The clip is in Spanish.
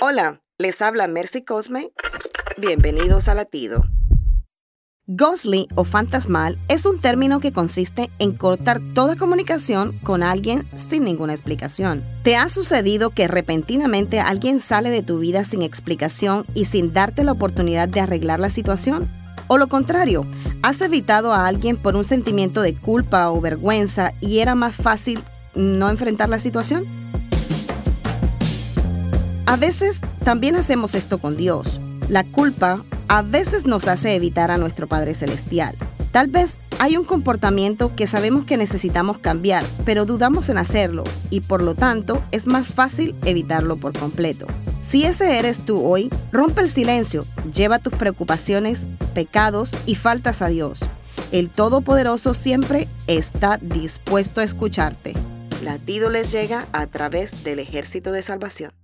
Hola, les habla Mercy Cosme. Bienvenidos a Latido. Ghostly o fantasmal es un término que consiste en cortar toda comunicación con alguien sin ninguna explicación. ¿Te ha sucedido que repentinamente alguien sale de tu vida sin explicación y sin darte la oportunidad de arreglar la situación? O lo contrario, has evitado a alguien por un sentimiento de culpa o vergüenza y era más fácil no enfrentar la situación? A veces también hacemos esto con Dios. La culpa a veces nos hace evitar a nuestro Padre Celestial. Tal vez hay un comportamiento que sabemos que necesitamos cambiar, pero dudamos en hacerlo y por lo tanto es más fácil evitarlo por completo. Si ese eres tú hoy, rompe el silencio, lleva tus preocupaciones, pecados y faltas a Dios. El Todopoderoso siempre está dispuesto a escucharte. Latido les llega a través del ejército de salvación.